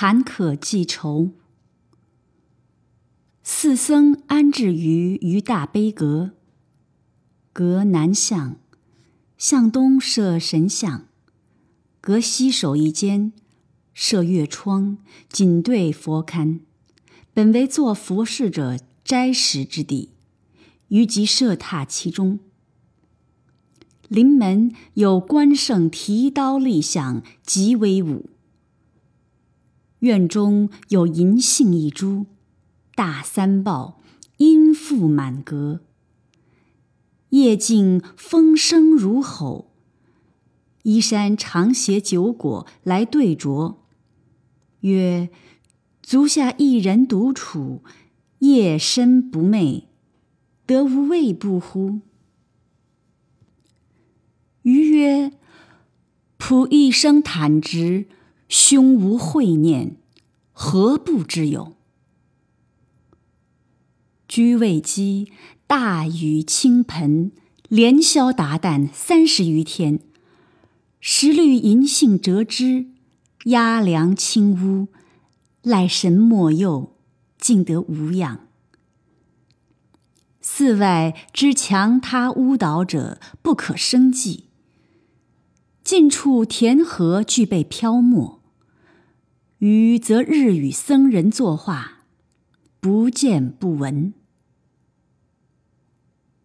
坎坷记愁。四僧安置于于大悲阁，阁南向，向东设神像，阁西首一间，设月窗，紧对佛龛，本为做佛事者斋食之地，于即设榻其中。临门有关圣提刀立像，极威武。院中有银杏一株。大三抱，音符满阁。夜静风声如吼。依山常携酒果来对酌，曰：“足下一人独处，夜深不寐，得无畏不乎？”余曰：“仆一生坦直，胸无秽念，何不之有？”居未饥，大雨倾盆，连宵达旦三十余天。时绿银杏折枝，压梁清屋，赖神莫佑，竟得无恙。寺外之墙塌屋倒者，不可生计。近处田禾俱被漂没，余则日与僧人作画，不见不闻。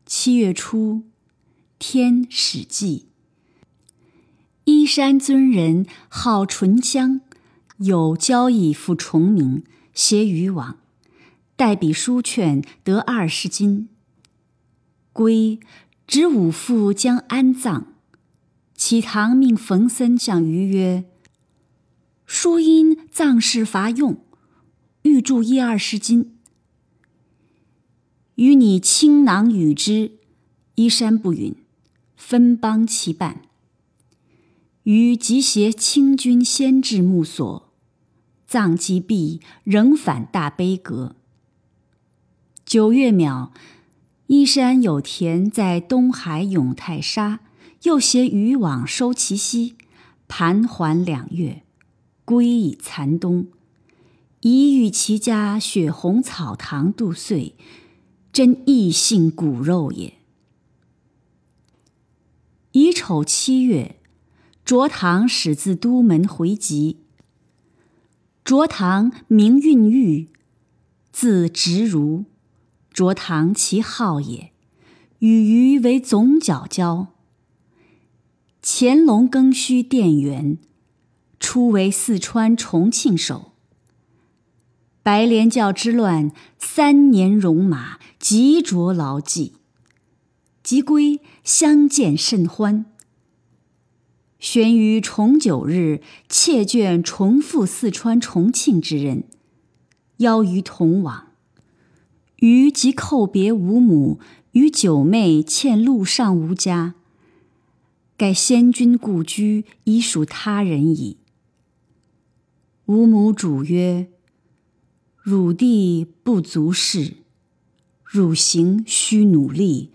七月初，天始霁。依山尊人号纯江，有交易赴崇明，携渔网，代笔书券得二十金。归，执五父将安葬，启堂命冯森向余曰：“书因葬事乏用，欲铸一二十斤。”与你倾囊与之，依山不允，分帮其半。于即携清军先至木所，葬祭毕，仍返大悲阁。九月卯，依山有田在东海永泰沙，又携渔网收其息，盘桓两月，归以残冬。一遇其家雪红草堂度岁。真异性骨肉也。乙丑七月，卓堂始自都门回籍。卓堂名韵玉，字直如。卓堂其号也，与余为总角交。乾隆庚戌殿元，初为四川重庆守。白莲教之乱，三年戎马，极着牢记。即归，相见甚欢。玄于重九日，妾眷重赴四川重庆之人，邀于同往。余即叩别吾母，与九妹欠路上无家。盖先君故居，已属他人矣。吾母主曰。汝弟不足事，汝行须努力，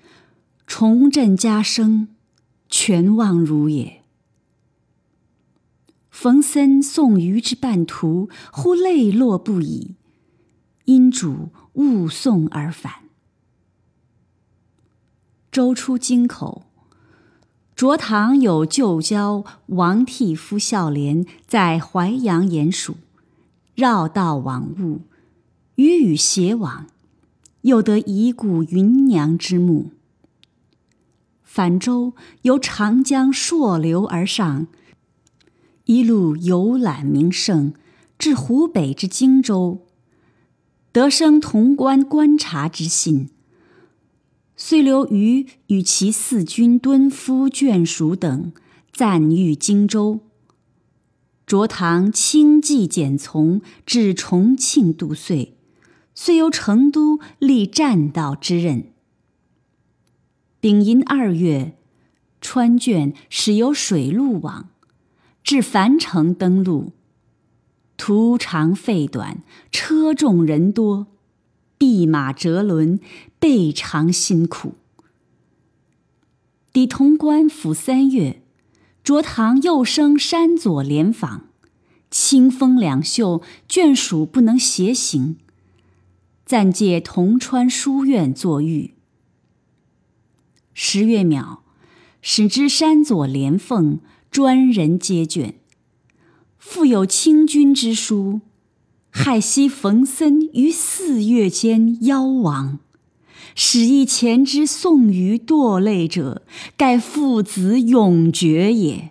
重振家声，全望汝也。冯森送余之半途，忽泪落不已，因主误送而返。舟出京口，卓堂有旧交王替夫孝廉在淮阳鼹署，绕道往务。与与偕往，又得遗故芸娘之墓。返舟由长江溯流而上，一路游览名胜，至湖北之荆州，得生潼关观察之信。遂留余与其四军敦夫眷属等暂寓荆州。卓堂轻骑简从，至重庆度岁。遂由成都立栈道之任。丙寅二月，川眷始由水路往，至樊城登陆。途长费短，车重人多，地马折轮，倍尝辛苦。抵潼关甫三月，卓堂又升山左连访，清风两袖，眷属不能携行。暂借铜川书院作寓。十月秒，始知山左连凤，专人接卷。复有清君之书，害昔冯森于四月间夭亡，始意前之送于堕泪者，盖父子永绝也。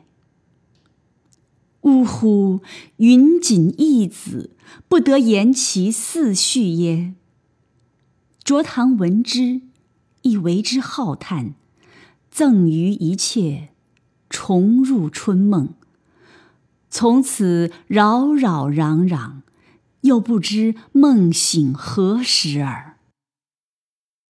呜呼！云锦义子，不得言其嗣序耶？卓唐闻之，亦为之浩叹，赠于一切，重入春梦。从此扰扰攘攘，又不知梦醒何时耳。